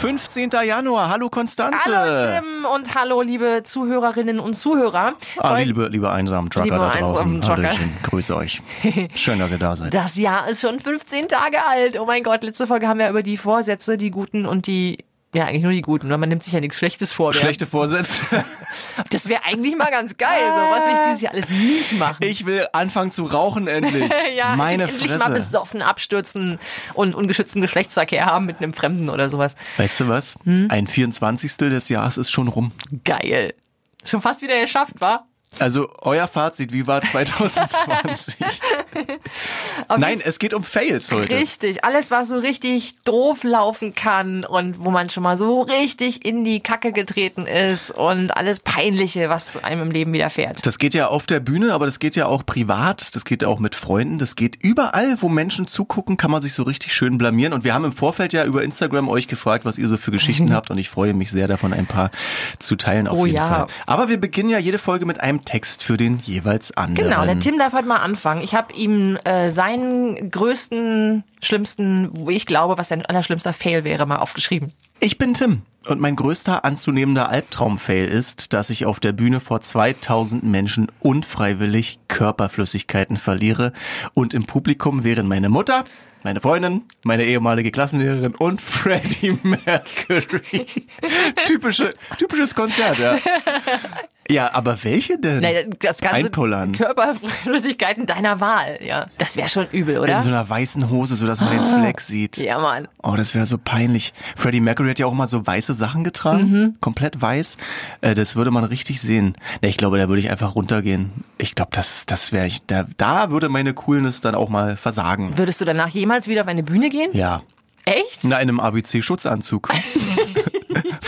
15. Januar. Hallo Konstanze. Hallo Tim und hallo liebe Zuhörerinnen und Zuhörer. Ah, liebe, liebe einsamen Trucker Liebe da draußen. Trucker. Grüße euch. Schön, dass ihr da seid. Das Jahr ist schon 15 Tage alt. Oh mein Gott, letzte Folge haben wir über die Vorsätze, die guten und die ja, eigentlich nur die guten, weil man nimmt sich ja nichts Schlechtes vor. Schlechte Vorsätze. Das wäre eigentlich mal ganz geil. So, was will ich dieses Jahr alles nicht machen? Ich will anfangen zu rauchen endlich. ja, Meine endlich, endlich Fresse. mal besoffen abstürzen und ungeschützten Geschlechtsverkehr haben mit einem Fremden oder sowas. Weißt du was? Hm? Ein 24. des Jahres ist schon rum. Geil. Schon fast wieder geschafft, war? Also euer Fazit, wie war 2020? Nein, es geht um Fails heute. Richtig, alles was so richtig doof laufen kann und wo man schon mal so richtig in die Kacke getreten ist und alles Peinliche, was einem im Leben widerfährt. Das geht ja auf der Bühne, aber das geht ja auch privat, das geht ja auch mit Freunden, das geht überall, wo Menschen zugucken, kann man sich so richtig schön blamieren. Und wir haben im Vorfeld ja über Instagram euch gefragt, was ihr so für Geschichten habt und ich freue mich sehr davon, ein paar zu teilen auf Oh jeden ja. Fall. Aber wir beginnen ja jede Folge mit einem Text für den jeweils anderen. Genau, der Tim darf heute mal anfangen. Ich habe ihm äh, seinen größten, schlimmsten, wo ich glaube, was sein allerschlimmster Fail wäre, mal aufgeschrieben. Ich bin Tim und mein größter anzunehmender Albtraum-Fail ist, dass ich auf der Bühne vor 2000 Menschen unfreiwillig Körperflüssigkeiten verliere und im Publikum wären meine Mutter, meine Freundin, meine ehemalige Klassenlehrerin und Freddie Mercury. Typische, typisches Konzert, ja. Ja, aber welche denn? Nein, das ganze Einpullern. Körperflüssigkeiten deiner Wahl, ja. Das wäre schon übel, oder? In so einer weißen Hose, so dass man den Fleck sieht. ja, Mann. Oh, das wäre so peinlich. Freddie Mercury hat ja auch mal so weiße Sachen getragen, Mhm. komplett weiß. Äh, das würde man richtig sehen. Ne, ich glaube, da würde ich einfach runtergehen. Ich glaube, das, das wäre ich. Da, da würde meine Coolness dann auch mal versagen. Würdest du danach jemals wieder auf eine Bühne gehen? Ja, Echt? in einem ABC-Schutzanzug.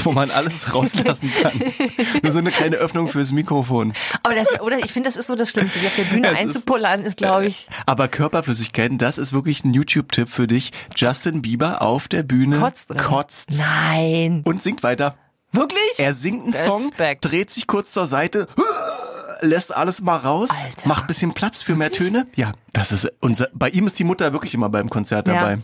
Wo man alles rauslassen kann. Nur so eine kleine Öffnung fürs Mikrofon. Aber das, oder ich finde, das ist so das Schlimmste. Sich auf der Bühne Ja, es ist- einzupullern ist, glaube ich, Aber Körperflüssigkeiten, das ist wirklich ein YouTube-Tipp für dich. Justin Bieber auf der Bühne kotzt. Oder? kotzt Nein. und singt weiter. Wirklich? Er singt einen Song, Respekt. dreht sich kurz zur Seite, lässt alles mal raus, Alter. macht bisschen Platz für mehr Töne. Ja, das ist unser. Bei ihm ist die Mutter wirklich immer beim Konzert Ja. dabei.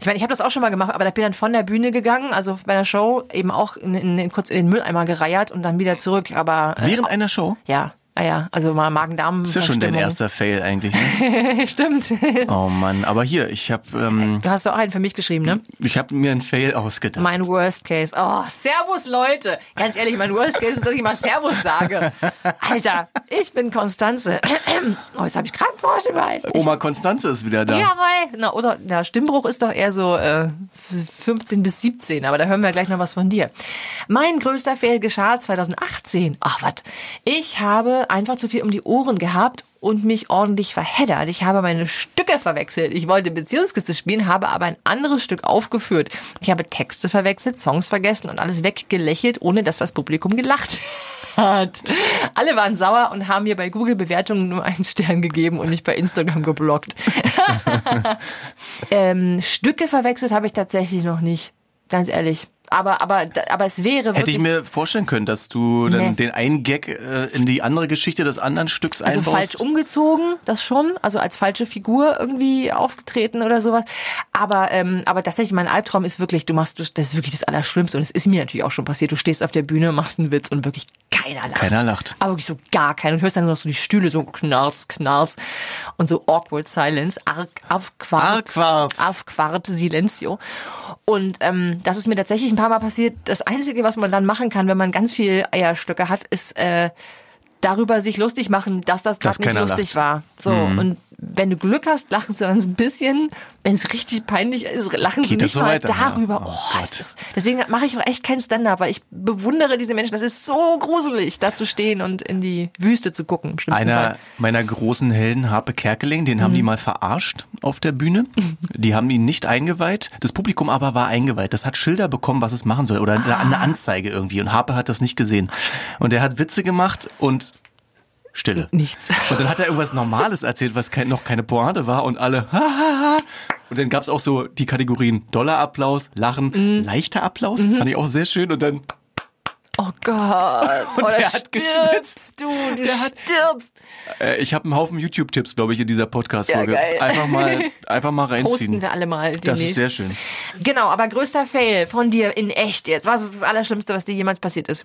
Ich meine, ich habe das auch schon mal gemacht, aber da bin ich dann von der Bühne gegangen, also bei der Show eben auch in, in, in, kurz in den Mülleimer gereiert und dann wieder zurück. Aber äh, Während einer Show. ja, ah ja, also mal Magen-Darm. Ist ja schon dein erster Fail eigentlich. Ne? Stimmt. Oh Mann, aber hier, ich habe ähm, Du hast doch auch einen für mich geschrieben, ne? ich habe mir einen Fail ausgedacht. Mein Worst Case. Oh, Servus, Leute. Ganz ehrlich, mein Worst Case ist, dass ich mal Servus sage. Alter, ich bin Konstanze. Oh, jetzt habe ich gerade. Ich Oma Konstanze ist wieder da. Jawohl. Na, oder der Stimmbruch ist doch eher so äh, 15 bis 17, aber da hören wir gleich noch was von dir. Mein größter Fail geschah 2018. Ach was. Ich habe einfach zu viel um die Ohren gehabt und mich ordentlich verheddert. Ich habe meine Stücke verwechselt. Ich wollte Beziehungskiste spielen, habe aber ein anderes Stück aufgeführt. Ich habe Texte verwechselt, Songs vergessen und alles weggelächelt, ohne dass das Publikum gelacht hat. Alle waren sauer und haben mir bei Google Bewertungen nur einen Stern gegeben und mich bei Instagram geblockt. ähm, Stücke verwechselt habe ich tatsächlich noch nicht. Ganz ehrlich. Aber, aber, aber es wäre Hätte wirklich. ich mir vorstellen können, dass du dann Nee. den einen Gag äh, in die andere Geschichte des anderen Stücks also einbaust. falsch umgezogen, das schon, also als falsche Figur irgendwie aufgetreten oder sowas. Aber, ähm, aber tatsächlich, mein Albtraum ist wirklich, du machst, das ist wirklich das Allerschlimmste und es ist mir natürlich auch schon passiert. Du stehst auf der Bühne, machst einen Witz und wirklich keiner lacht. Keiner lacht. Aber wirklich so gar keiner. Und hörst dann nur noch so die Stühle so knarz, knarz und so awkward silence, arg, aufquart, Aufquart. aufquart silencio. Und ähm, das ist mir tatsächlich ein paar Mal passiert. Das Einzige, was man dann machen kann, wenn man ganz viel Eierstöcke hat, ist äh, darüber sich lustig machen, dass das gerade nicht lustig lacht. Mhm. war. So und wenn du Glück hast, lachen sie dann so ein bisschen. Wenn es richtig peinlich ist, lachen sie Geht das nicht so mal weiter? Ja. darüber. Oh Oh, ist, deswegen mache ich auch echt kein Stand-up, weil ich bewundere diese Menschen. Das ist so gruselig, da zu stehen und in die Wüste zu gucken. Im Einer Fall. meiner großen Helden, Harpe Kerkeling, den haben die mal verarscht auf der Bühne. Die haben ihn nicht eingeweiht. Das Publikum aber war eingeweiht. Das hat Schilder bekommen, was es machen soll. Oder eine, eine Anzeige irgendwie. Und Harpe hat das nicht gesehen. Und er hat Witze gemacht und Stille. Nichts. Und dann hat er irgendwas Normales erzählt, was kein, noch keine Pointe war und alle ha, ha, ha. Und dann gab's auch so die Kategorien Dollarapplaus, Lachen, leichter Applaus, fand ich auch sehr schön. Und dann Oh Oh Gott. Und Oder der hat stirbst du, du stirbst. Äh, ich habe einen Haufen YouTube-Tipps, glaube ich, in dieser Podcast-Folge. Ja, einfach mal, einfach mal reinziehen. Posten wir alle mal demnächst. das ist sehr schön. Genau, aber größter Fail von dir in echt jetzt. Was ist das Allerschlimmste, was dir jemals passiert ist?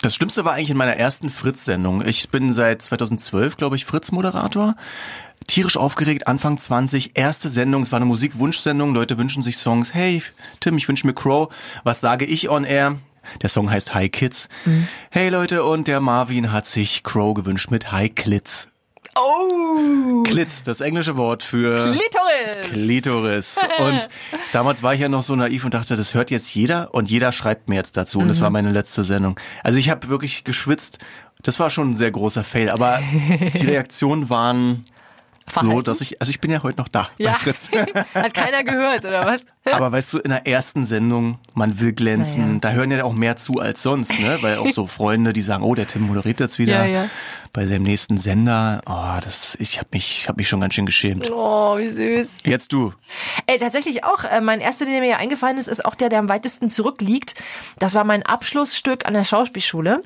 Das Schlimmste war eigentlich in meiner ersten Fritz-Sendung. Ich bin seit 2012, glaube ich, Fritz-Moderator. Tierisch aufgeregt, Anfang 20, erste Sendung, es war eine Musikwunschsendung, Leute wünschen sich Songs. Hey, Tim, ich wünsche mir Crow. Was sage ich on air? Der Song heißt Hi Kids. Hey Leute, und der Marvin hat sich Crow gewünscht mit Hi Klitz. Oh! Klitz, das englische Wort für Klitoris! Klitoris. Und damals war ich ja noch so naiv und dachte, das hört jetzt jeder und jeder schreibt mir jetzt dazu. Und das war meine letzte Sendung. Also ich habe wirklich geschwitzt. Das war schon ein sehr großer Fail. Aber die Reaktionen waren so, Verhalten? dass ich, also ich bin ja heute noch da Ja, bei Fritz. hat keiner gehört, oder was? Aber weißt du, in der ersten Sendung, man will glänzen, Naja. da hören ja auch mehr zu als sonst, ne? Weil auch so Freunde, die sagen, oh, der Tim moderiert jetzt wieder Ja, ja. Bei seinem nächsten Sender. Oh, das, ich habe mich, hab mich schon ganz schön geschämt. Oh, wie süß. Jetzt du. Ey, tatsächlich auch, äh, mein erster, der mir ja eingefallen ist, ist auch der, der am weitesten zurückliegt. Das war mein Abschlussstück an der Schauspielschule.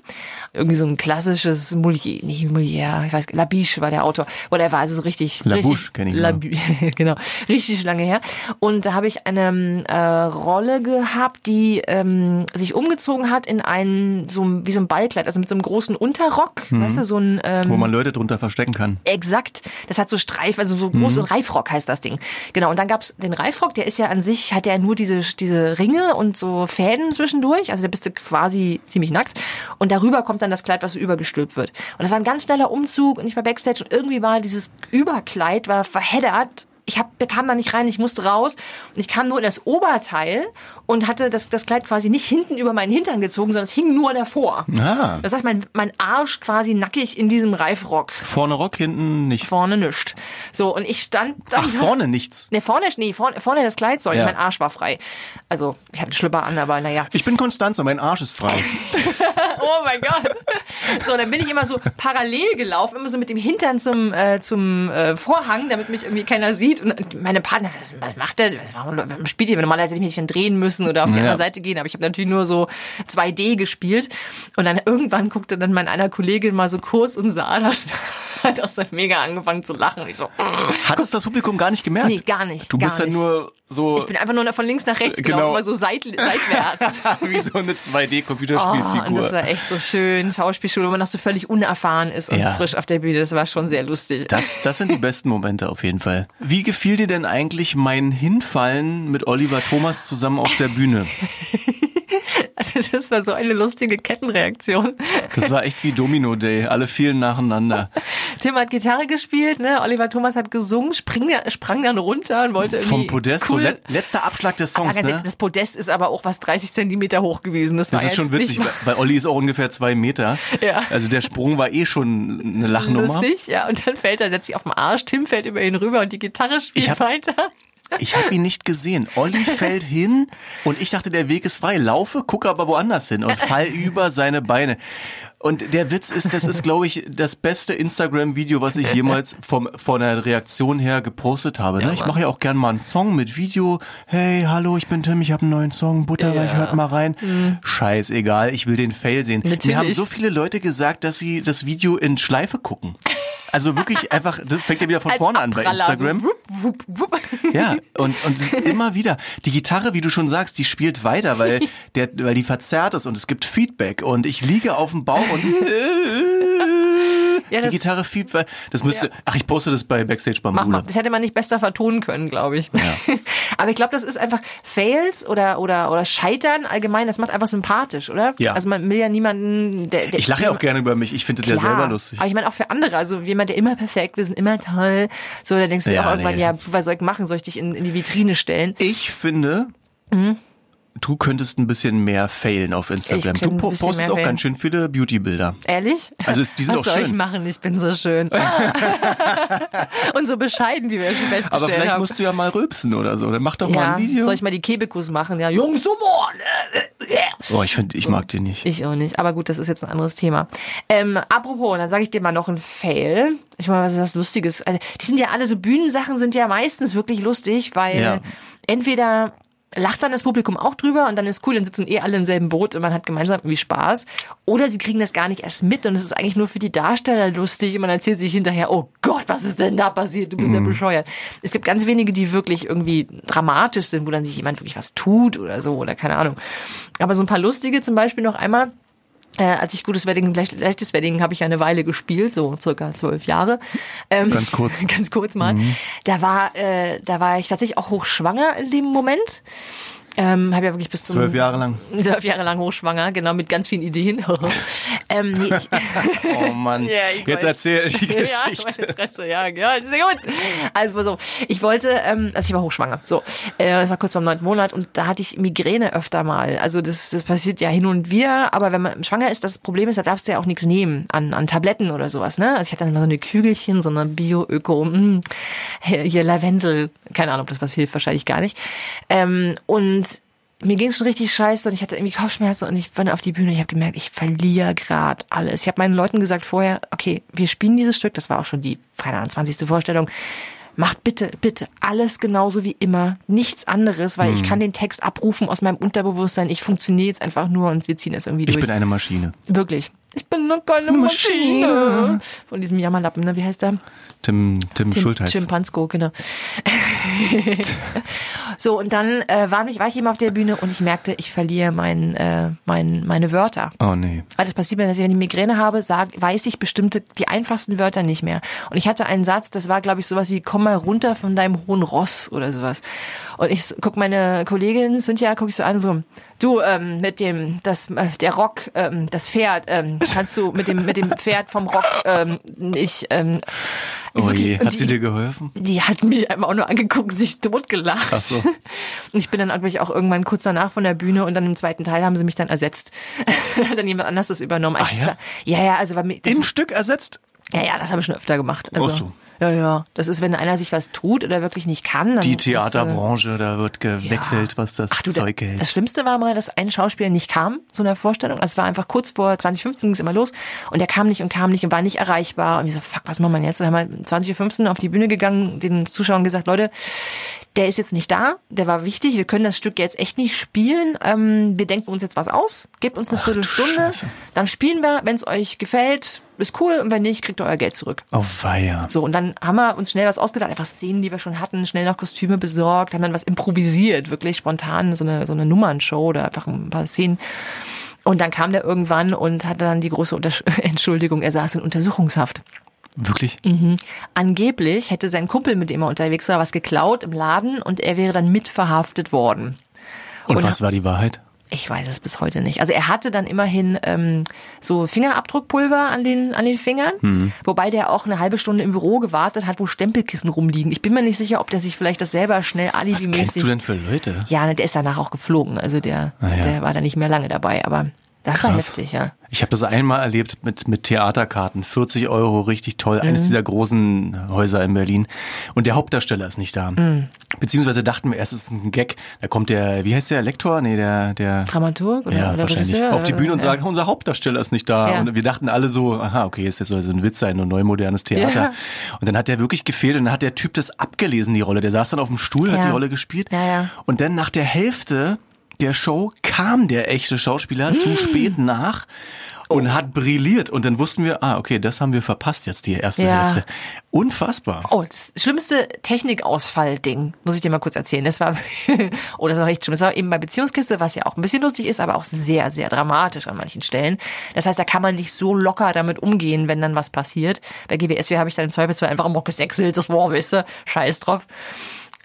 Irgendwie so ein klassisches Molière, nicht Molière, ich weiß, Labiche war der Autor. Oder er war also so richtig, Labouche richtig, kenn ich. Labi genau, richtig lange her. Und da habe ich eine äh, Rolle gehabt, die ähm, sich umgezogen hat in ein, so ein- wie so ein Ballkleid, also mit so einem großen Unterrock, weißt du, so ein, ähm, Wo man Leute drunter verstecken kann. Exakt. Das hat so Streif, also so groß und Reifrock heißt das Ding. Genau. Und dann gab's den Reifrock, der ist ja an sich, hat ja nur diese, diese Ringe und so Fäden zwischendurch. Also da bist du quasi ziemlich nackt. Und darüber kommt dann das Kleid, was so übergestülpt wird. Und das war ein ganz schneller Umzug und ich war Backstage und irgendwie war dieses Überkleid war verheddert. Ich hab, bekam da nicht rein, ich musste raus und ich kam nur in das Oberteil und hatte das, das Kleid quasi nicht hinten über meinen Hintern gezogen, sondern es hing nur davor. Ah. Das heißt, mein, mein Arsch quasi nackig in diesem Reifrock. Vorne Rock, hinten nicht. Vorne nischt. So, und ich stand dann. Ach, vorne nichts. Ne, vorne, nee, vorne, vorne das Kleid, sorry, Ja. mein Arsch war frei. Also, ich hatte Schlüpper an, aber naja. Ich bin Konstanze, mein Arsch ist frei. Oh mein Gott. So, dann bin ich immer so parallel gelaufen, immer so mit dem Hintern zum, äh, zum äh, Vorhang, damit mich irgendwie keiner sieht. Und meine Partner, was, was macht der? Was, warum spielt ihr? Normalerweise hätte ich mich drehen müssen oder auf die Ja. andere Seite gehen, aber ich habe natürlich nur so 2D gespielt. Und dann irgendwann guckte dann mein einer Kollegin mal so kurz und sah das, hat auch so mega angefangen zu lachen. Und ich so, mm. Hat es das Publikum gar nicht gemerkt? Nee, gar nicht, Du gar bist ja nicht. nur so Ich bin einfach nur von links nach rechts Genau. gelaufen, mal so seit, seitwärts. wie so eine Oh, und 2D-Computerspielfigur. das war echt so schön. Schauspielschule, wo man noch so völlig unerfahren ist und Ja. frisch auf der Bühne. Das war schon sehr lustig. Das, das sind die besten Momente auf jeden Fall. Wie gefiel dir denn eigentlich mein Hinfallen mit Oliver Thomas zusammen auf der Bühne? Also das war so eine lustige Kettenreaktion. Das war echt wie Domino Day. Alle fielen nacheinander. Tim hat Gitarre gespielt, ne? Oliver Thomas hat gesungen, sprang, sprang dann runter und wollte irgendwie Vom Podest, so cool. let, letzter Abschlag des Songs, ne? Das Podest ist aber auch was 30 Zentimeter hoch gewesen. Das, war Das ist schon witzig, weil, weil Olli ist auch ungefähr zwei Meter. Ja. Also der Sprung war eh schon eine Lachnummer. lustig, ja. Und dann fällt er, setzt sich auf den Arsch, Tim fällt über ihn rüber und die Gitarre spielt Ich hab- weiter. Ich habe ihn nicht gesehen. Olli fällt hin und ich dachte, der Weg ist frei. Laufe, gucke aber woanders hin und fall über seine Beine. Und der Witz ist, das ist, glaube ich, das beste Instagram-Video, was ich jemals vom, von der Reaktion her gepostet habe. Ne? ich mache ja auch gern mal einen Song mit Video. Hey, hallo, ich bin Tim, ich habe einen neuen Song. Butterweich, hört mal rein. Scheißegal, ich will den Fail sehen. Mir Natürlich. haben so viele Leute gesagt, dass sie das Video in Schleife gucken. Also wirklich einfach, das fängt ja wieder von Als vorne an bei Abpraller, Instagram. So, wupp, wupp, wupp. Ja, und, und immer wieder. Die Gitarre, wie du schon sagst, die spielt weiter, weil, der, weil die verzerrt ist und es gibt Feedback. Und ich liege auf dem Bauch und Ja, die das- Gitarre fiebt. weil- Das müsste, Ja. ach, ich poste das bei Backstage Mach Bambule. mal. Das hätte man nicht besser vertonen können, glaube ich. Aber ich glaube, das ist einfach Fails oder, oder, oder Scheitern allgemein, das macht einfach sympathisch, oder? Ja. Also man will ja niemanden, der, der Ich lache ja auch gerne über mich. Ich finde das ja selber lustig. Aber ich meine auch für andere, also jemand, der immer perfekt ist und immer toll, so, da denkst du Ja, auch irgendwann, nee. ja, was soll ich machen? Soll ich dich in, in die Vitrine stellen? Ich finde, du könntest ein bisschen mehr failen auf Instagram. Ich Du po- postest auch failen. ganz schön viele Beauty-Bilder. Ehrlich? Also es- die sind Was auch soll ich schön. machen? Ich bin so schön. und so bescheiden, wie wir schon festgestellt Aber vielleicht haben. musst du ja mal rülpsen oder so. Dann mach doch mal ja, ein Video. soll ich mal die Kebekus machen? Ja, Jungs, Humor! oh, ich finde, ich mag den nicht. Ich auch nicht. Aber gut, das ist jetzt ein anderes Thema. Ähm, apropos, dann sage ich dir mal noch ein Fail. Ich meine, was ist das Lustiges? Also, die sind ja alle so Bühnensachen sind ja meistens wirklich lustig, weil Ja. entweder lacht dann das Publikum auch drüber und dann ist cool, dann sitzen eh alle im selben Boot und man hat gemeinsam irgendwie Spaß. Oder sie kriegen das gar nicht erst mit und es ist eigentlich nur für die Darsteller lustig und man erzählt sich hinterher, oh Gott, was ist denn da passiert? Du bist ja bescheuert. Es gibt ganz wenige, die wirklich irgendwie dramatisch sind, wo dann sich jemand wirklich was tut oder so oder keine Ahnung. Aber so ein paar lustige zum Beispiel noch einmal. Äh, als ich gutes Wedding, leichtes Wedding habe ich eine Weile gespielt, so circa zwölf Jahre. Ähm, Ganz kurz. ganz kurz mal. Da war, äh, da war ich tatsächlich auch hochschwanger in dem Moment. Ähm, habe ja wirklich bis zum Zwölf Jahre lang. zwölf Jahre lang hochschwanger, genau mit ganz vielen Ideen. ähm, nee, ich, Oh Mann. Ja, ich Jetzt erzähl die Ja, Geschichte. meine Fresse, ja, ja, sehr gut. Also pass auf, ich wollte, ähm, also ich war hochschwanger, so, äh, das war kurz vor dem neunten Monat und da hatte ich Migräne öfter mal. Also das, das passiert ja hin und wieder, aber wenn man schwanger ist, das Problem ist, da darfst du ja auch nichts nehmen an, an Tabletten oder sowas, ne? Also ich hatte dann immer so eine Kügelchen, so eine Bio-Öko, mh, hier Lavendel, keine Ahnung, ob das was hilft, wahrscheinlich gar nicht. Ähm, und mir ging es schon richtig scheiße und ich hatte irgendwie Kopfschmerzen und ich bin auf die Bühne und ich habe gemerkt, ich verliere gerade alles. Ich habe meinen Leuten gesagt vorher, okay, wir spielen dieses Stück, das war auch schon die, keine Ahnung, 20. Vorstellung. Macht bitte, bitte alles genauso wie immer, nichts anderes, weil ich kann den Text abrufen aus meinem Unterbewusstsein. Ich funktioniere jetzt einfach nur und wir ziehen das irgendwie Ich durch. bin eine Maschine. Wirklich. Ich bin noch keine Maschine. Maschine. Von diesem Jammerlappen, ne? Wie heißt der? Tim, Tim, Tim Schultheiß. Schimpansko, genau. so, und dann äh, war, ich, war ich eben auf der Bühne und ich merkte, ich verliere mein, äh, mein, meine Wörter. Oh nee. Weil das passiert mir, dass ich, wenn ich Migräne habe, sag, weiß ich bestimmte, die einfachsten Wörter nicht mehr. Und ich hatte einen Satz, das war, glaube ich, sowas wie, komm mal runter von deinem hohen Ross oder sowas. Und ich guck meine Kollegin Cynthia, guck ich so an, so, du, ähm, mit dem, das, äh, der Rock, ähm, das Pferd, ähm, kannst du mit dem, mit dem Pferd vom Rock, ähm, ich, ähm, Oh je. Hat sie die- dir geholfen? die hat mich einfach auch nur angeguckt, sich totgelacht. Ach so. Und ich bin dann wirklich auch irgendwann kurz danach von der Bühne und dann im zweiten Teil haben sie mich dann ersetzt. hat dann jemand anders das übernommen. Also Ah, es ja? war, ja, ja, also bei mir, Im Stück ersetzt? ja, ja, das habe ich schon öfter gemacht. Also, Ach so. Ja, ja. Das ist, wenn einer sich was tut oder wirklich nicht kann. Die du- Theaterbranche, da wird gewechselt, was das Ach du, Zeug hält. das Schlimmste war mal, dass ein Schauspieler nicht kam zu einer Vorstellung. Also es war einfach kurz vor 2015 ging es immer los und der kam nicht und kam nicht und war nicht erreichbar. Und ich so, fuck, was machen wir jetzt? Und dann haben wir 2015 auf die Bühne gegangen, den Zuschauern gesagt, Leute, der ist jetzt nicht da, der war wichtig, wir können das Stück jetzt echt nicht spielen. Ähm, wir denken uns jetzt was aus, gebt uns eine Viertelstunde, Scheiße. dann spielen wir, wenn es euch gefällt, ist cool und wenn nicht, kriegt ihr euer Geld zurück. Oh weia. So, und dann haben wir uns schnell was ausgedacht, einfach Szenen, die wir schon hatten, schnell noch Kostüme besorgt, haben dann was improvisiert, wirklich spontan, so eine, so eine Nummernshow oder einfach ein paar Szenen. Und dann kam der irgendwann und hatte dann die große Untersch Entschuldigung, er saß in Untersuchungshaft. Wirklich? Mhm. Angeblich hätte sein Kumpel, mit dem er unterwegs war, was geklaut im Laden und er wäre dann mitverhaftet worden. Und, Und- was war die Wahrheit? Ich weiß es bis heute nicht. Also er hatte dann immerhin ähm, so Fingerabdruckpulver an den an den Fingern, Mhm. wobei der auch eine halbe Stunde im Büro gewartet hat, wo Stempelkissen rumliegen. Ich bin mir nicht sicher, ob der sich vielleicht das selber schnell Was kennst alibimäßig. du denn für Leute? Ja, ne, der ist danach auch geflogen. Also der, Ah, ja. der war da nicht mehr lange dabei. Aber das war Krass. heftig, ja. Ich habe das einmal erlebt mit, mit Theaterkarten. 40 Euro, richtig toll. Eines Mhm. dieser großen Häuser in Berlin. Und der Hauptdarsteller ist nicht da. Mhm. Beziehungsweise dachten wir erst, es ist ein Gag. Da kommt der, wie heißt der, Lektor? Nee, der, der, Dramaturg oder, ja, oder wahrscheinlich. Regisseur? Auf die Bühne und ja. sagen, unser Hauptdarsteller ist nicht da. Ja. Und wir dachten alle so, aha, okay, ist jetzt soll so ein Witz sein, ein neumodernes Theater. Ja. Und dann hat der wirklich gefehlt und dann hat der Typ das abgelesen, die Rolle. Der saß dann auf dem Stuhl, hat die Rolle gespielt. Ja, ja. Und dann nach der Hälfte der Show kam der echte Schauspieler Hm. zu spät nach Oh. und hat brilliert. Und dann wussten wir, ah, okay, das haben wir verpasst jetzt, die erste Ja. Hälfte. Unfassbar. Oh, das schlimmste Technikausfall-Ding, muss ich dir mal kurz erzählen. Das war, oh, das war richtig schlimm. Das war eben bei Beziehungskiste, was ja auch ein bisschen lustig ist, aber auch sehr, sehr dramatisch an manchen Stellen. Das heißt, da kann man nicht so locker damit umgehen, wenn dann was passiert. Bei GWSW habe ich dann im Zweifelsfall einfach immer gesächselt, das war, weißt du, scheiß drauf.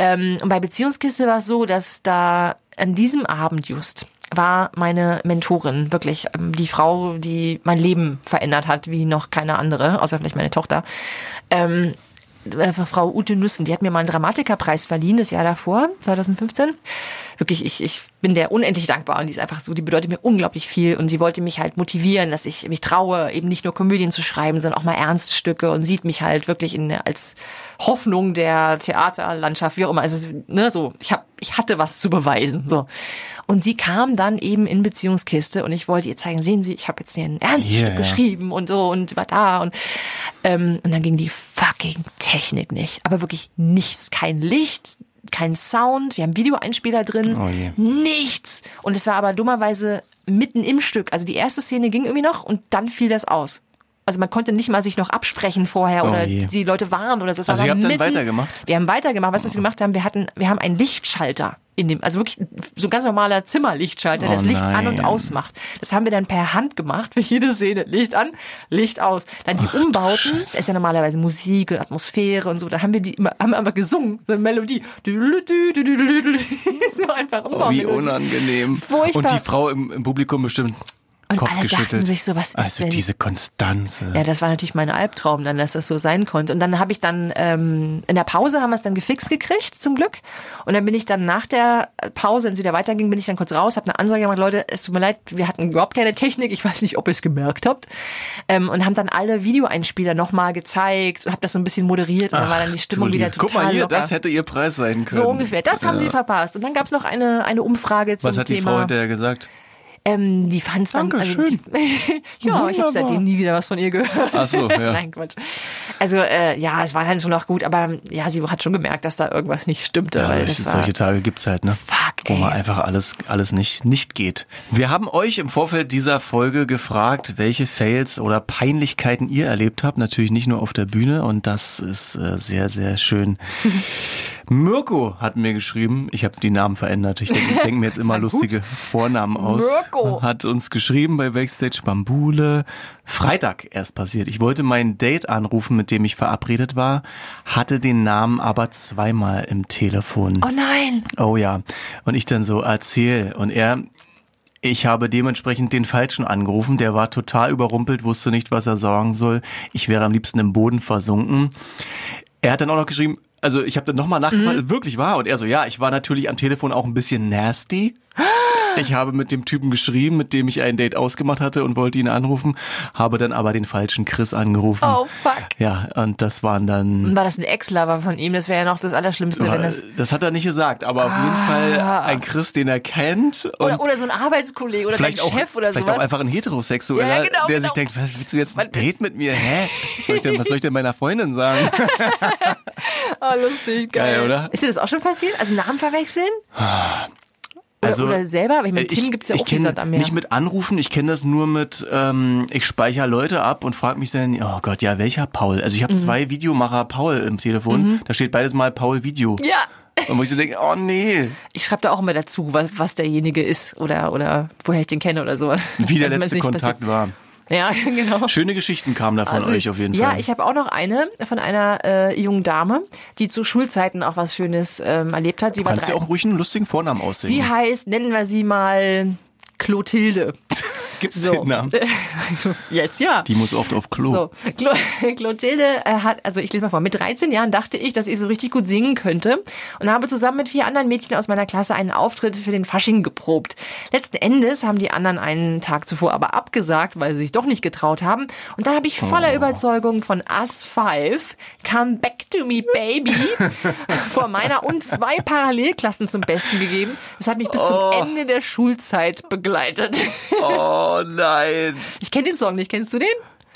Ähm, und bei Beziehungskiste war es so, dass da an diesem Abend just war meine Mentorin wirklich ähm, die Frau, die mein Leben verändert hat, wie noch keine andere, außer vielleicht meine Tochter. Ähm, äh, Frau Ute Nüssen, die hat mir mal einen Dramatikerpreis verliehen, das Jahr davor, 2015. Wirklich, ich, ich bin der unendlich dankbar und die ist einfach so, die bedeutet mir unglaublich viel und sie wollte mich halt motivieren, dass ich mich traue, eben nicht nur Komödien zu schreiben, sondern auch mal Ernststücke und sieht mich halt wirklich in, als Hoffnung der Theaterlandschaft, wie auch immer. Also, ne, so, ich hab, ich hatte was zu beweisen, so. Und sie kam dann eben in Beziehungskiste und ich wollte ihr zeigen, sehen Sie, ich habe jetzt hier ein Ernststück Yeah. geschrieben und so und war da und ähm, und dann ging die fucking Technik nicht, aber wirklich nichts, kein Licht. kein Sound, wir haben Videoeinspieler drin, Oh je. nichts. Und es war aber dummerweise mitten im Stück. Also die erste Szene ging irgendwie noch und dann fiel das aus. Also man konnte nicht mal sich noch absprechen vorher Oh oder je. die Leute waren oder so. Also ihr habt dann mitten- weitergemacht? Wir haben weitergemacht. Was wir gemacht haben, wir hatten, wir haben einen Lichtschalter in dem, also wirklich so ein ganz normaler Zimmerlichtschalter, der Oh das Licht an und nein. ausmacht. Das haben wir dann per Hand gemacht für jede Szene. Licht an, Licht aus. Dann die Umbauten, das ist ja normalerweise Musik und Atmosphäre und so. Da haben wir die immer, haben wir aber gesungen, so eine Melodie. So einfach Oh, wie unangenehm. Furchtbar. Und die Frau im, im Publikum bestimmt Und Kopf alle geschüttelt. dachten sich so, was ist also denn- diese Konstanze. Ja, das war natürlich mein Albtraum dann, dass das so sein konnte. Und dann habe ich dann, ähm, in der Pause haben wir es dann gefixt gekriegt, zum Glück. Und dann bin ich dann nach der Pause, wenn es wieder weiterging, bin ich dann kurz raus, habe eine Ansage gemacht, Leute, es tut mir leid, wir hatten überhaupt keine Technik, ich weiß nicht, ob ihr es gemerkt habt. Ähm, und haben dann alle Videoeinspieler nochmal gezeigt und habe das so ein bisschen moderiert und dann war dann die Stimmung So, wieder total Guck mal hier, locker. das hätte ihr Preis sein können. so ungefähr. Das haben Ja. sie verpasst. Und dann gab es noch eine, eine Umfrage zum Was hat die Thema. Frau hinterher gesagt? Ähm, die fand es dann. Also Dankeschön. die, ja, ich habe Wunderbar. seitdem nie wieder was von ihr gehört. Ach so, ja. Nein, Quatsch. Also äh, ja, es war dann schon noch gut, aber ja, sie hat schon gemerkt, dass da irgendwas nicht stimmte. Ja, weil solche, war, Tage gibt's halt, ne? Fuck, Wo man einfach alles, alles nicht, nicht geht. Wir haben euch im Vorfeld dieser Folge gefragt, welche Fails oder Peinlichkeiten ihr erlebt habt. Natürlich nicht nur auf der Bühne und das ist äh, sehr, sehr schön. Mirko hat mir geschrieben, ich habe die Namen verändert. Ich denke ich denk mir jetzt immer lustige. Vornamen aus. Mirko. Hat uns geschrieben bei Backstage Bambule. Freitag erst passiert. Ich wollte mein Date anrufen, mit dem ich verabredet war, hatte den Namen aber zweimal im Telefon. Oh nein! Oh ja. Und ich dann so erzähl. Und er, ich habe dementsprechend den Falschen angerufen. Der war total überrumpelt, wusste nicht, was er sagen soll. Ich wäre am liebsten im Boden versunken. Er hat dann auch noch geschrieben, also ich habe dann nochmal nachgefragt, wirklich war. Und er so, ja, ich war natürlich am Telefon auch ein bisschen nasty. Ich habe mit dem Typen geschrieben, mit dem ich ein Date ausgemacht hatte und wollte ihn anrufen, habe dann aber den falschen Chris angerufen. Oh fuck. Ja, und das waren dann War das ein Ex-Lover von ihm? Das wäre ja noch das Allerschlimmste, wenn das. das hat er nicht gesagt, aber auf jeden Fall ein Chris, den er kennt. Oder, oder so ein Arbeitskollege oder vielleicht auch, Chef oder vielleicht sowas. auch einfach ein Heterosexueller, Ja, genau, der genau. sich denkt, was willst du jetzt ein Date mit mir? Hä? Was soll ich denn, was soll ich denn meiner Freundin sagen? oh, lustig, geil. Geil, oder? Ist dir das auch schon passiert? Also Namen verwechseln? Oder, Also, oder selber? Aber ich meine, Äh, Tim gibt's ja auch kenn am Meer. Nicht mit Anrufen, ich kenne das nur mit, ähm, ich speichere Leute ab und frage mich dann, oh Gott, ja, welcher Paul? Also ich Mhm. habe zwei Videomacher Paul im Telefon, da steht beides mal Paul Video. ja. Und wo ich so denke, oh nee, Ich schreibe da auch immer dazu, was, was derjenige ist oder, oder woher ich den kenne oder sowas. wie der letzte Kontakt war. Ja, genau. Schöne Geschichten kamen da von Also euch auf jeden ja, Fall. ich habe auch noch eine von einer äh, jungen Dame, die zu Schulzeiten auch was Schönes ähm, erlebt hat. Sie war Kannst dir auch ruhig einen lustigen Vornamen aussehen. Sie heißt, nennen wir sie mal Clotilde. Gibt's So. den Namen? Jetzt ja. Die muss oft auf Klo. So, Clo Clotilde äh, hat, also ich lese mal vor, mit 13 Jahren dachte ich, dass ich so richtig gut singen könnte und habe zusammen mit vier anderen Mädchen aus meiner Klasse einen Auftritt für den Fasching geprobt. Letzten Endes haben die anderen einen Tag zuvor aber abgesagt, weil sie sich doch nicht getraut haben. Und dann habe ich voller Überzeugung von Us 5, Come Back to Me Baby, vor meiner und zwei Parallelklassen zum Besten gegeben. Das hat mich bis zum Ende der Schulzeit begleitet. Oh nein. Ich kenne den Song nicht, kennst du den?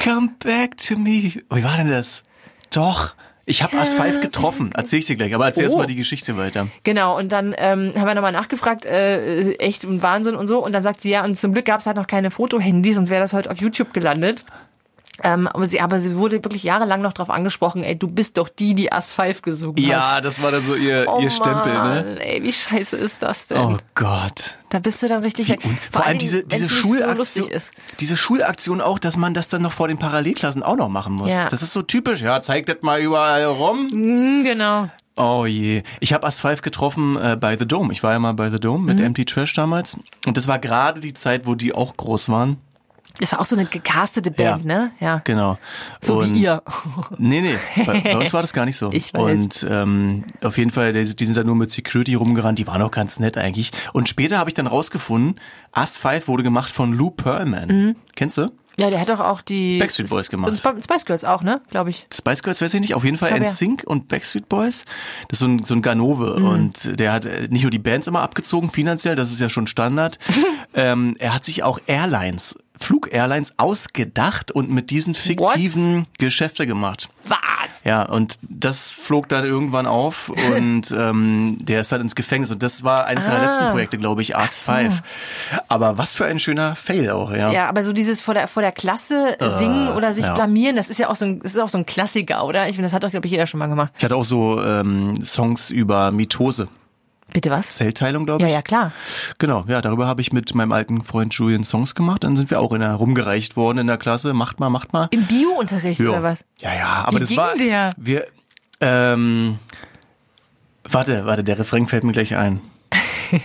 Come back to me. Wie war denn das? Doch. Ich habe As 5 getroffen. Erzähl ich dir gleich. Aber erzähl Oh. erst mal die Geschichte weiter. Genau, und dann ähm, haben wir nochmal nachgefragt, äh, echt ein Wahnsinn und so. Und dann sagt sie, ja, und zum Glück gab es halt noch keine Fotohandys, sonst wäre das heute auf YouTube gelandet. Ähm, aber, sie, aber sie wurde wirklich jahrelang noch drauf angesprochen, ey, du bist doch die, die As 5 gesungen Ja, hat. das war dann so ihr, Oh ihr Stempel, ne? Mann, Ey, wie scheiße ist das denn? Oh Gott. Da bist du dann richtig weg. un vor allem diese, diese Schulaktion, so diese Schulaktion auch, dass man das dann noch vor den Parallelklassen auch noch machen muss. Ja. Das ist so typisch. Ja, zeig das mal überall rum. Hm, genau. Oh je. Ich habe As 5 getroffen äh, bei The Dome. Ich war ja mal bei The Dome Mhm. mit Empty Trash damals. Und das war gerade die Zeit, wo die auch groß waren. Das war auch so eine gecastete Band, Ja. ne? Ja. Genau. So Und- wie ihr. Nee, nee, bei, bei uns war das gar nicht so. Ich weiß. Und ähm, auf jeden Fall, die, die sind da nur mit Security rumgerannt, die waren auch ganz nett eigentlich. Und später habe ich dann rausgefunden, Us 5 wurde gemacht von Lou Pearlman. Mhm. Kennst du? Ja, der hat doch auch die Backstreet Boys gemacht. Und Sp- Spice Girls auch, ne? Glaube ich. Spice Girls weiß ich nicht, auf jeden Fall glaub, ja. NSYNC und Backstreet Boys. Das ist so ein, so ein Ganove Mhm. und der hat äh, nicht nur die Bands immer abgezogen finanziell, das ist ja schon Standard. ähm, er hat sich auch Airlines Flug-Airlines ausgedacht und mit diesen fiktiven Geschäfte gemacht. Was? Ja, und das flog dann irgendwann auf und ähm, der ist dann ins Gefängnis und das war eines seiner Ah. letzten Projekte, glaube ich, Ask so. Five. Aber was für ein schöner Fail auch, ja. Ja, aber so dieses vor der, vor der Klasse singen oder sich ja. blamieren, das ist ja auch so ein, das ist auch so ein Klassiker, oder? Ich finde, das hat doch, glaube ich, jeder schon mal gemacht. Ich hatte auch so ähm, Songs über Mitose, Bitte was? Zellteilung, glaube Ja, ich. ja, klar. Genau, ja, darüber habe ich mit meinem alten Freund Julian Songs gemacht. Dann sind wir auch in der rumgereicht worden in der Klasse. Macht mal, macht mal. Im Bio-Unterricht Ja. oder was? Ja, ja, aber Wie das ging war. der? Wir. Ähm, warte, warte, der Refrain fällt mir gleich ein.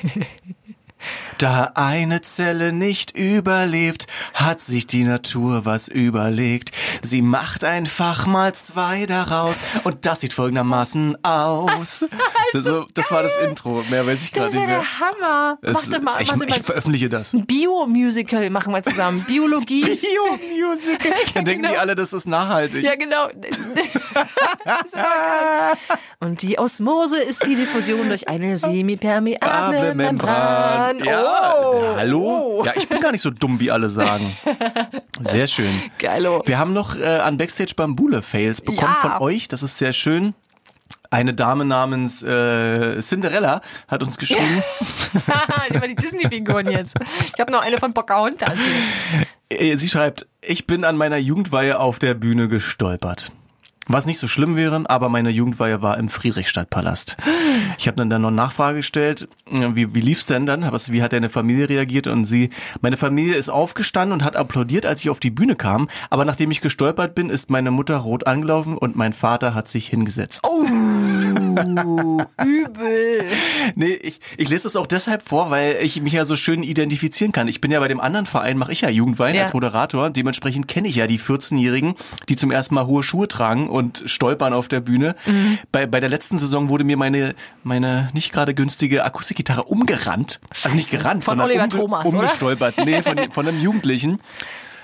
Da eine Zelle nicht überlebt, hat sich die Natur was überlegt. Sie macht einfach mal zwei daraus und das sieht folgendermaßen aus. so, das war das Intro, mehr weiß ich Das gerade ist ja nicht mehr. der Hammer. Es- Mach doch mal, ich, mach doch mal. ich veröffentliche das. Bio-Musical machen wir zusammen. Biologie. Bio-Musical. Dann denken die genau. alle, das ist nachhaltig. Ja, genau. Das ist. Und die Osmose ist die Diffusion durch eine semipermeable Membran. Ja, Oh. Hallo? Ja, ich bin gar nicht so dumm, wie alle sagen. Sehr schön. Geilo. Wir haben noch äh, an Backstage Bambule Fails bekommen Ja. von euch. Das ist sehr schön. Eine Dame namens äh, Cinderella hat uns geschrieben. Immer die Disney-Figuren jetzt. Ich habe noch eine von Pocahontas. Äh, Sie schreibt, ich bin an meiner Jugendweihe auf der Bühne gestolpert. Was nicht so schlimm wäre, aber meine Jugendweihe war im Friedrichstadtpalast. Ich habe dann, dann noch Nachfrage gestellt, äh, wie, wie lief's denn dann? Was, wie hat deine Familie reagiert? Und sie, meine Familie ist aufgestanden und hat applaudiert, als ich auf die Bühne kam. Aber nachdem ich gestolpert bin, ist meine Mutter rot angelaufen und mein Vater hat sich hingesetzt. Oh, übel. Nee, ich, ich lese das auch deshalb vor, weil ich mich ja so schön identifizieren kann. Ich bin ja bei dem anderen Verein, mache ich ja Jugendwein Ja. als Moderator. Dementsprechend kenne ich ja die 14-Jährigen, die zum ersten Mal hohe Schuhe tragen und stolpern auf der Bühne. Mhm. Bei, bei der letzten Saison wurde mir meine, meine nicht gerade günstige Akustikgitarre umgerannt. Also nicht gerannt, Von sondern umge Thomas, oder? umgestolpert. Nee, von, von einem Jugendlichen.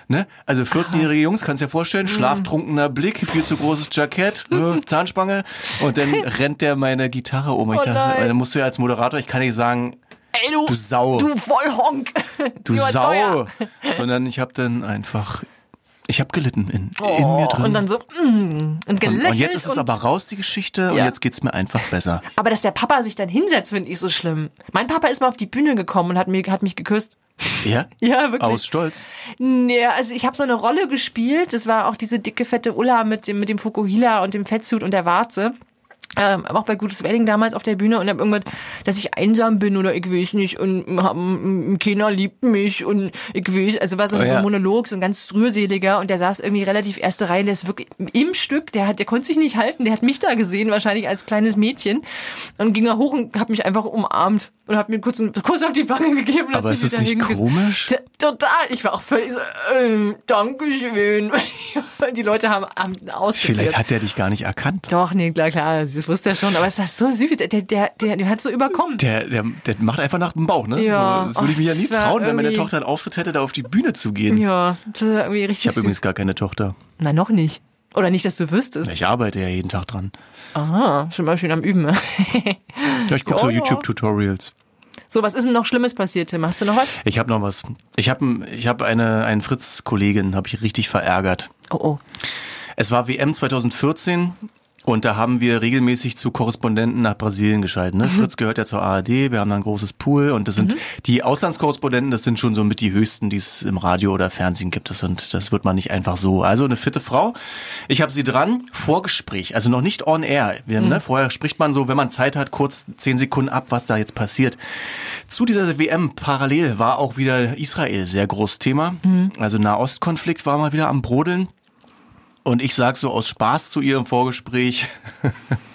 Ne? Also 14-jährige Jungs, kannst dir Mhm. vorstellen, schlaftrunkener Blick, viel zu großes Jackett, äh, Zahnspange und dann rennt der meine Gitarre um. Ich Oh dachte, dann musst du ja als Moderator, ich kann nicht sagen, Ey, du, Du Sau. Du Vollhonk. du Sau, teuer. sondern ich habe dann einfach, ich habe gelitten in, in Oh, mir drin. und dann so, mm, und gelächelt. und jetzt ist es und- aber raus, die Geschichte, und Ja. jetzt geht's mir einfach besser. Aber dass der Papa sich dann hinsetzt, finde ich so schlimm. Mein Papa ist mal auf die Bühne gekommen und hat, mir, hat mich geküsst. Ja? Ja, wirklich. Aus Stolz. Ja, also ich habe so eine Rolle gespielt. Das war auch diese dicke, fette Ulla mit dem, mit dem Fukuhila und dem Fettsuit und der Warze. Ähm, auch bei Gutes Wedding damals auf der Bühne und hab irgendwas, dass ich einsam bin oder ich weiß nicht und hab, m- keiner liebt mich und ich weiß, also war so, Oh ein- so ja. ein Monolog, so ein ganz rührseliger und der saß irgendwie relativ erste Reihe, der ist wirklich im Stück, der hat, der konnte sich nicht halten, der hat mich da gesehen, wahrscheinlich als kleines Mädchen und ging da hoch und hat mich einfach umarmt und hat mir kurz einen Kuss auf die Wange gegeben und Aber hat sich wieder nicht hingesetzt. komisch? Total. Ich war auch völlig so, ähm, Dankeschön. Die Leute haben, haben ausprobiert. Vielleicht hat der dich gar nicht erkannt. Doch, nee, klar, klar, das wusste er schon. Aber es ist so süß. Der, der, der, der hat so überkommen. Der, der, der macht einfach nach dem Bauch, ne? Ja. So, das würde ich mir ja nie trauen, wenn meine Tochter einen Auftritt hätte, da auf die Bühne zu gehen. ja, das ist irgendwie richtig Ich habe übrigens gar keine Tochter. Nein, noch nicht. Oder nicht, dass du wüsstest. Ich arbeite ja jeden Tag dran. Aha, schon mal schön am Üben. Ja, ich gucke so Ja, ja. YouTube-Tutorials. so, was ist denn noch Schlimmes passiert, Tim? Hast du noch was? Ich habe noch was. Ich habe ich hab eine einen Fritz-Kollegin, habe ich richtig verärgert. Oh, oh. Es war WM 2014 und da haben wir regelmäßig zu Korrespondenten nach Brasilien geschaltet. Ne? Fritz gehört ja zur ARD, wir haben da ein großes Pool und das sind die Auslandskorrespondenten, das sind schon so mit die höchsten, die es im Radio oder Fernsehen gibt. Das, und das wird man nicht einfach so. Also eine fitte Frau. Ich habe sie dran, Vorgespräch, also noch nicht on air. Wir, ne? Vorher spricht man so, wenn man Zeit hat, kurz zehn Sekunden ab, was da jetzt passiert. Zu dieser WM parallel war auch wieder Israel sehr großes Thema. Also Nahostkonflikt war mal wieder am Brodeln. Und ich sag so aus Spaß zu ihr im Vorgespräch,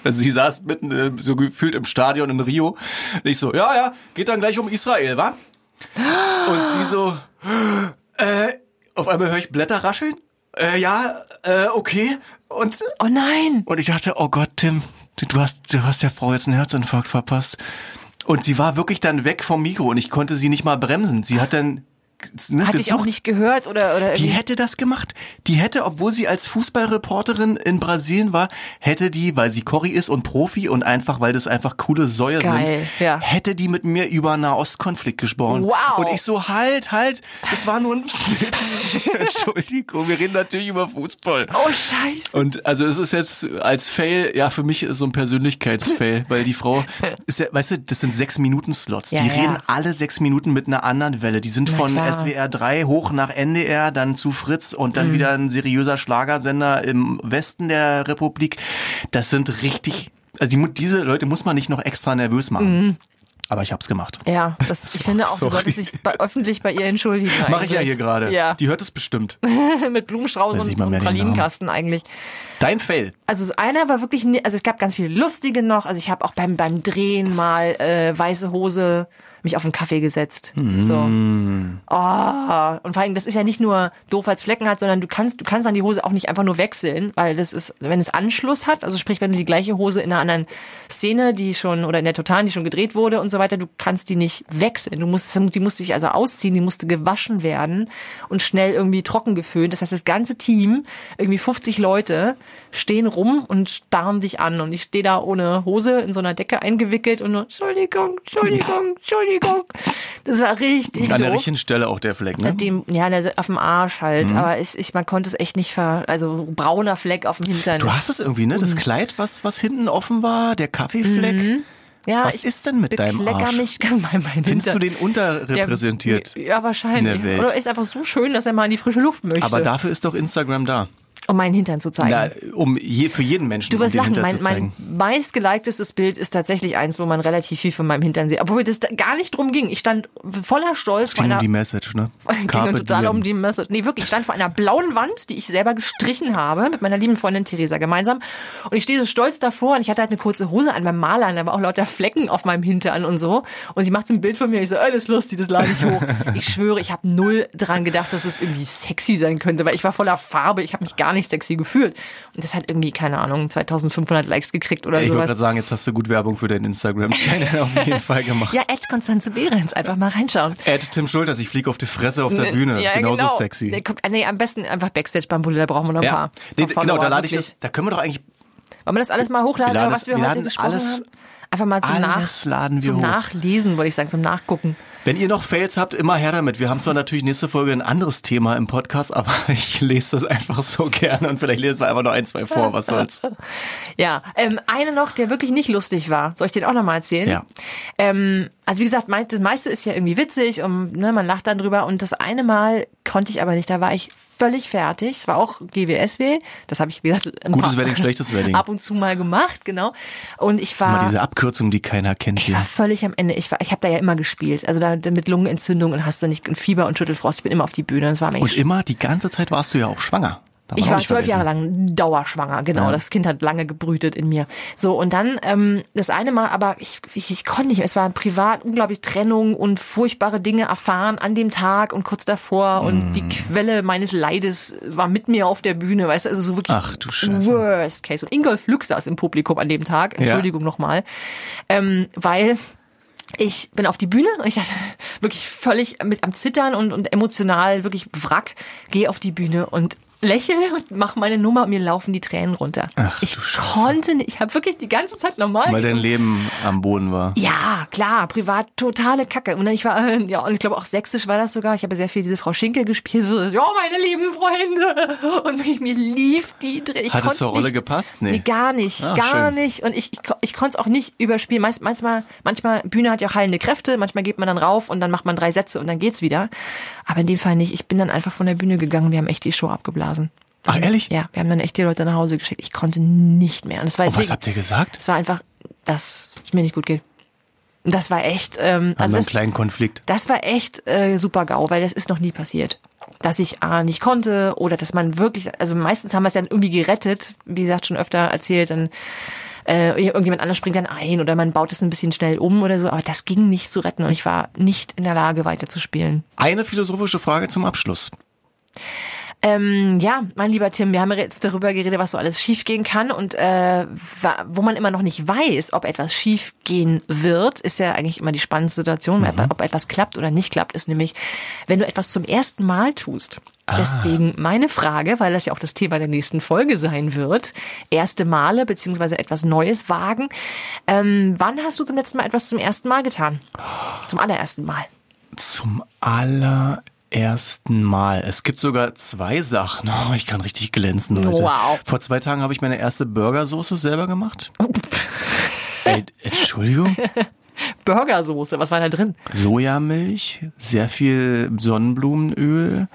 also sie saß mitten äh, so gefühlt im Stadion in Rio. Und ich so, ja, ja, geht dann gleich um Israel, wa? Und sie so, äh, auf einmal höre ich Blätter rascheln. Äh, ja, äh, okay. Und, Oh nein. und ich dachte, oh Gott, Tim, du hast, du hast der Frau jetzt einen Herzinfarkt verpasst. Und sie war wirklich dann weg vom Mikro und ich konnte sie nicht mal bremsen. Sie hat dann ne, Hatte ich auch nicht gehört oder, oder Die hätte das gemacht. Die hätte, obwohl sie als Fußballreporterin in Brasilien war, hätte die, weil sie Cory ist und Profi und einfach, weil das einfach coole Säue Geil, sind, ja. hätte die mit mir über Nahostkonflikt gesprochen. Wow. Und ich so, halt, halt, das war nur ein. Entschuldigung, wir reden natürlich über Fußball. Oh, scheiße. Und also es ist jetzt als Fail, ja, für mich ist so ein Persönlichkeitsfail, weil die Frau ist ja, weißt du, das sind sechs Minuten Slots. Ja, die ja. reden alle sechs Minuten mit einer anderen Welle. Die sind Na von klar. SWR 3 hoch nach NDR, dann zu Fritz und Mhm. dann wieder ein seriöser Schlagersender im Westen der Republik. Das sind richtig, also die, diese Leute muss man nicht noch extra nervös machen. Mhm. Aber ich hab's gemacht. Ja, das, ich finde auch, du Sorry. solltest dich bei, öffentlich bei ihr entschuldigen. Mache ich ja hier gerade. Ja, Die hört es bestimmt. mit Blumenstrauß und, und Pralinenkasten eigentlich. Dein Fail. Also so einer war wirklich, also es gab ganz viele lustige noch. Also ich habe auch beim beim Drehen mal äh, weiße Hose mich auf einen Kaffee gesetzt. So. Oh. Und vor allem, das ist ja nicht nur doof, als Flecken hat, sondern du kannst, du kannst dann die Hose auch nicht einfach nur wechseln, weil das ist, wenn es Anschluss hat, also sprich, wenn du die gleiche Hose in einer anderen Szene, die schon, oder in der Totalen, die schon gedreht wurde und so weiter, du kannst die nicht wechseln. Du musst, die musste sich also ausziehen, die musste gewaschen werden und schnell irgendwie trocken geföhnt. Das heißt, das ganze Team, irgendwie 50 Leute, stehen rum und starren dich an. Und ich stehe da ohne Hose in so einer Decke eingewickelt und nur, Entschuldigung, Entschuldigung, Entschuldigung. Das war richtig An der richtigen Stelle auch der Fleck, ne? Dem, ja, der, auf dem Arsch halt. Mhm. Aber ich, ich, man konnte es echt nicht ver, also brauner Fleck auf dem Hintern. Du hast es irgendwie, ne? Mhm. Das Kleid, was, was hinten offen war, der Kaffeefleck. ja, was ist denn mit deinem Arsch? mich mein, mein Findest du den unterrepräsentiert? Der, ja, wahrscheinlich. Oder ist einfach so schön, dass er mal in die frische Luft möchte, Aber dafür ist doch Instagram da. Um meinen Hintern zu zeigen. Na, um je, für jeden Menschen, Du um wirst den lachen, mein, mein meistgeliketestes Bild ist tatsächlich eins, wo man relativ viel von meinem Hintern sieht. Obwohl das da gar nicht drum ging. Ich stand voller Stolz Es vor ging um einer die Message, ne? ging total um die Message. Nee, wirklich, ich stand vor einer blauen Wand, die ich selber gestrichen habe, mit meiner lieben Freundin Theresa gemeinsam. Und ich stehe so stolz davor und ich hatte halt eine kurze Hose an beim Malern, da war auch lauter Flecken auf meinem Hintern und so. Und sie macht so ein Bild von mir, ich so, ey, das ist lustig, das lade ich hoch. Ich schwöre, ich habe null dran gedacht, dass es irgendwie sexy sein könnte, weil ich war voller Farbe, ich habe mich gar nicht sexy gefühlt. Und das hat irgendwie, keine Ahnung, 2500 Likes gekriegt oder Ich sowas. gerade sagen, jetzt hast du gut Werbung für deinen Instagram-Channel auf jeden Fall gemacht. Ja, Ed Konstanze Behrens, einfach mal reinschauen. Ed Tim Schulters, ich fliege auf die Fresse auf der Bühne. Ja, Genauso genau. sexy. Nee, guck, nee, am besten einfach Backstage beim Bulle, da brauchen wir noch ein ja. paar. Nee, paar genau, da lade ich das. Da können wir doch eigentlich. Wollen wir das alles mal hochladen, das- was wir, wir heute gesprochen alles- haben? Einfach mal zum, alles Nach, laden wir zum. Nachlesen, würde ich sagen, zum Nachgucken. Wenn ihr noch Fails habt, immer her damit. Wir haben zwar natürlich nächste Folge ein anderes Thema im Podcast, aber ich lese das einfach so gerne und vielleicht lesen wir einfach noch ein, zwei vor. Was soll's? Ja, ähm, eine noch, der wirklich nicht lustig war. Soll ich den auch noch mal erzählen? Ja. Ähm, also wie gesagt, das meiste ist ja irgendwie witzig und ne, man lacht dann drüber. Und das eine Mal konnte ich aber nicht. Da war ich völlig fertig. Es war auch GWSW. Das habe ich, wie gesagt, ein Gutes Wedding, schlechtes Wedding. ab und zu mal gemacht, genau. Und ich war... Mal diese Abkürzung, die keiner kennt Ich hier. war völlig am Ende. Ich war, ich habe da ja immer gespielt. Also da mit Lungenentzündung und hast du nicht und Fieber und Schüttelfrost. Ich bin immer auf die Bühne. Das war Und immer, die ganze Zeit warst du ja auch schwanger. Man ich war zwölf Jahre lang dauerschwanger, genau. Das Kind hat lange gebrütet in mir. So, und dann ähm, das eine Mal, aber ich, ich, ich konnte nicht mehr. Es war privat unglaublich Trennung und furchtbare Dinge erfahren an dem Tag und kurz davor. Und Mm. die Quelle meines Leides war mit mir auf der Bühne, weißt du, also so wirklich Ach, du Scheiße. worst case. Und Ingolf Lück saß im Publikum an dem Tag, Entschuldigung nochmal, ähm, weil ich bin auf die Bühne, ich hatte wirklich völlig mit am Zittern und, und emotional wirklich Wrack, gehe auf die Bühne und lächle und mache meine Nummer und mir laufen die Tränen runter. Ach, ich konnte nicht, ich habe wirklich die ganze Zeit normal. Weil dein Leben am Boden war. ja, klar, privat totale Kacke. Und ich war, ja, und ich glaube auch sächsisch war das sogar. Ich habe sehr viel diese Frau Schinkel gespielt. So, ja, meine lieben Freunde. Und mich, mir lief die. Ich Hat es zur Rolle nicht, gepasst? Nee, Nee. gar nicht, Ah, gar schön. nicht. Und ich, ich, ich konnte es auch nicht überspielen. Meist, manchmal, manchmal, Bühne hat ja auch heilende Kräfte. Manchmal geht man dann rauf und dann macht man drei Sätze und dann geht's wieder. Aber in dem Fall nicht. Ich bin dann einfach von der Bühne gegangen. Wir haben echt die Show abgeblasen. Ach, ehrlich? Ja, wir haben dann echt die Leute nach Hause geschickt. Ich konnte nicht mehr. Und es war jetzt was habt ihr gesagt? es war einfach, dass es mir nicht gut geht. Und das war echt, ähm, Haben also einen kleinen Konflikt. das war echt äh, super GAU, weil das ist noch nie passiert. Dass ich A nicht konnte oder dass man wirklich, also meistens haben wir es dann irgendwie gerettet, wie gesagt, schon öfter erzählt, dann äh, irgendjemand anders springt dann ein oder man baut es ein bisschen schnell um oder so, aber das ging nicht zu retten und ich war nicht in der Lage, weiter zu spielen. Eine philosophische Frage zum Abschluss. Ähm, ja, mein lieber Tim, wir haben jetzt darüber geredet, was so alles schiefgehen kann und äh, wo man immer noch nicht weiß, ob etwas schiefgehen wird, ist ja eigentlich immer die spannende Situation, mhm. ob etwas klappt oder nicht klappt, ist nämlich, wenn du etwas zum ersten Mal tust. Ah. Deswegen meine Frage, weil das ja auch das Thema der nächsten Folge sein wird, erste Male beziehungsweise etwas Neues wagen. Ähm, wann hast du zum letzten Mal etwas zum ersten Mal getan? Zum allerersten Mal. Zum allerersten ersten Mal. Es gibt sogar zwei Sachen. Oh, ich kann richtig glänzen heute. Wow. Vor zwei Tagen habe ich meine erste Burgersoße selber gemacht. Ey, Entschuldigung. Burgersoße. Was war da drin? Sojamilch, sehr viel Sonnenblumenöl.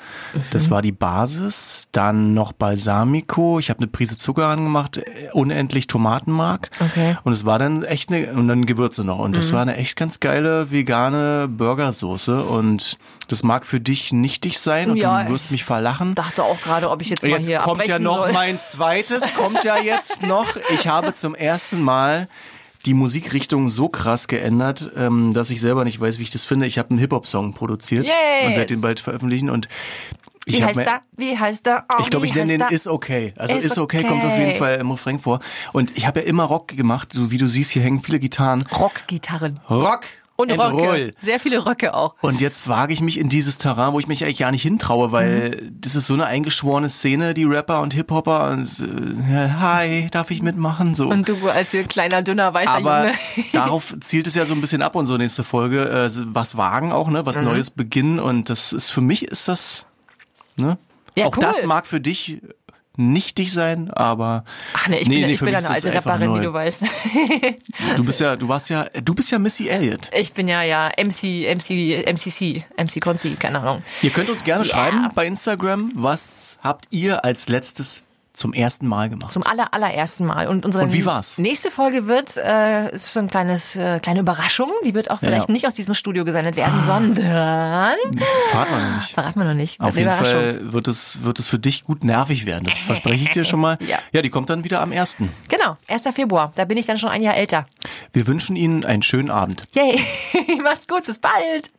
Das mhm. war die Basis. Dann noch Balsamico. Ich habe eine Prise Zucker angemacht, unendlich Tomatenmark. Okay. Und es war dann echt eine und dann Gewürze noch. Und das mhm. war eine echt ganz geile vegane Burgersoße. Und das mag für dich nichtig sein und ja, du wirst mich verlachen. Dachte auch gerade, ob ich jetzt, jetzt mal hier kommt ja noch soll. mein zweites. Kommt ja jetzt noch. Ich habe zum ersten Mal die Musikrichtung so krass geändert, ähm, dass ich selber nicht weiß, wie ich das finde. Ich habe einen Hip-Hop-Song produziert yes. und werde den bald veröffentlichen und ich wie heißt er? Wie heißt er? Oh, ich glaube, ich nenne den Is Okay. Also Is, okay. okay kommt auf jeden Fall im Refrain vor. Und ich habe ja immer Rock gemacht, so wie du siehst, hier hängen viele Gitarren. Rock-Gitarren. Rock und Röcke. Roll. Sehr viele Röcke auch. Und jetzt wage ich mich in dieses Terrain, wo ich mich eigentlich gar nicht hintraue, weil mhm. das ist so eine eingeschworene Szene, die Rapper und Hip-Hopper. Äh, hi, darf ich mitmachen? So. Und du als hier kleiner, dünner, weißer Aber Junge. darauf zielt es ja so ein bisschen ab, unsere nächste Folge. Äh, was wagen auch, ne? Was mhm. Neues beginnen. Und das ist, für mich ist das, ne? Ja, auch cool. das mag für dich nichtig sein, aber Ach nee, ich nee, bin, nee, ich bin eine alte Rapperin, wie du weißt. du bist ja, du warst ja, du bist ja Missy Elliott. Ich bin ja ja MC MC MCC, MC Konzi, keine Ahnung. Ihr könnt uns gerne yeah. schreiben bei Instagram, was habt ihr als letztes zum ersten Mal gemacht. Zum aller, allerersten Mal. Und unsere Und wie war's? nächste Folge wird äh, ist so ein kleines äh, kleine Überraschung. Die wird auch vielleicht ja. nicht aus diesem Studio gesendet werden, ah. sondern verraten wir noch nicht. Verraten wir noch nicht. Auf jeden Fall wird es wird es für dich gut nervig werden. Das verspreche ich dir schon mal. ja. ja, die kommt dann wieder am 1. Genau, 1. Februar. Da bin ich dann schon ein Jahr älter. Wir wünschen Ihnen einen schönen Abend. Yay. Macht's gut, bis bald.